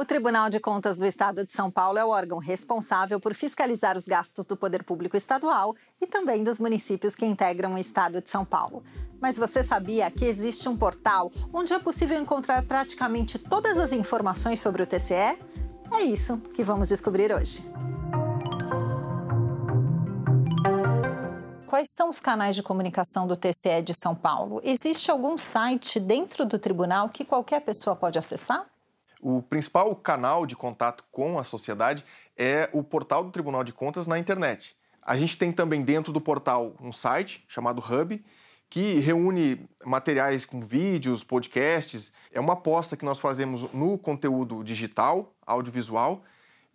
O Tribunal de Contas do Estado de São Paulo é o órgão responsável por fiscalizar os gastos do poder público estadual e também dos municípios que integram o Estado de São Paulo. Mas você sabia que existe um portal onde é possível encontrar praticamente todas as informações sobre o TCE? É isso que vamos descobrir hoje. Quais são os canais de comunicação do TCE de São Paulo? Existe algum site dentro do tribunal que qualquer pessoa pode acessar? O principal canal de contato com a sociedade é o portal do Tribunal de Contas na internet. A gente tem também dentro do portal um site chamado Hub, que reúne materiais com vídeos, podcasts. É uma aposta que nós fazemos no conteúdo digital, audiovisual,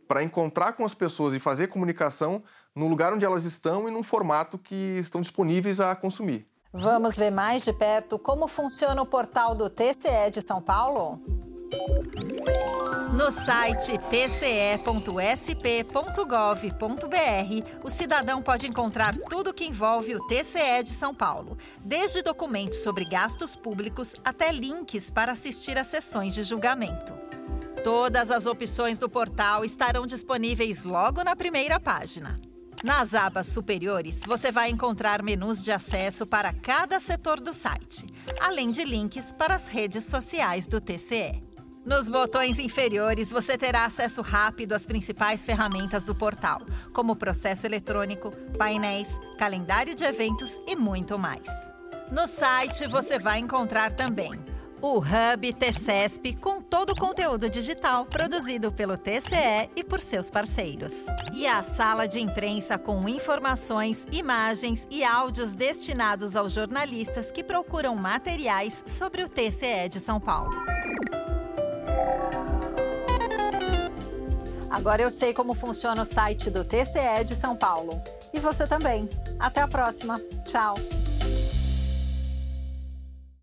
para encontrar com as pessoas e fazer comunicação no lugar onde elas estão e num formato que estão disponíveis a consumir. Vamos ver mais de perto como funciona o portal do TCE de São Paulo? No site tce.sp.gov.br, o cidadão pode encontrar tudo que envolve o TCE de São Paulo, desde documentos sobre gastos públicos até links para assistir às sessões de julgamento. Todas as opções do portal estarão disponíveis logo na primeira página. Nas abas superiores, você vai encontrar menus de acesso para cada setor do site, além de links para as redes sociais do TCE. Nos botões inferiores, você terá acesso rápido às principais ferramentas do portal, como processo eletrônico, painéis, calendário de eventos e muito mais. No site, você vai encontrar também o Hub TCESP com todo o conteúdo digital produzido pelo TCE e por seus parceiros. E a sala de imprensa com informações, imagens e áudios destinados aos jornalistas que procuram materiais sobre o TCE de São Paulo. Agora eu sei como funciona o site do TCE de São Paulo. E você também. Até a próxima. Tchau.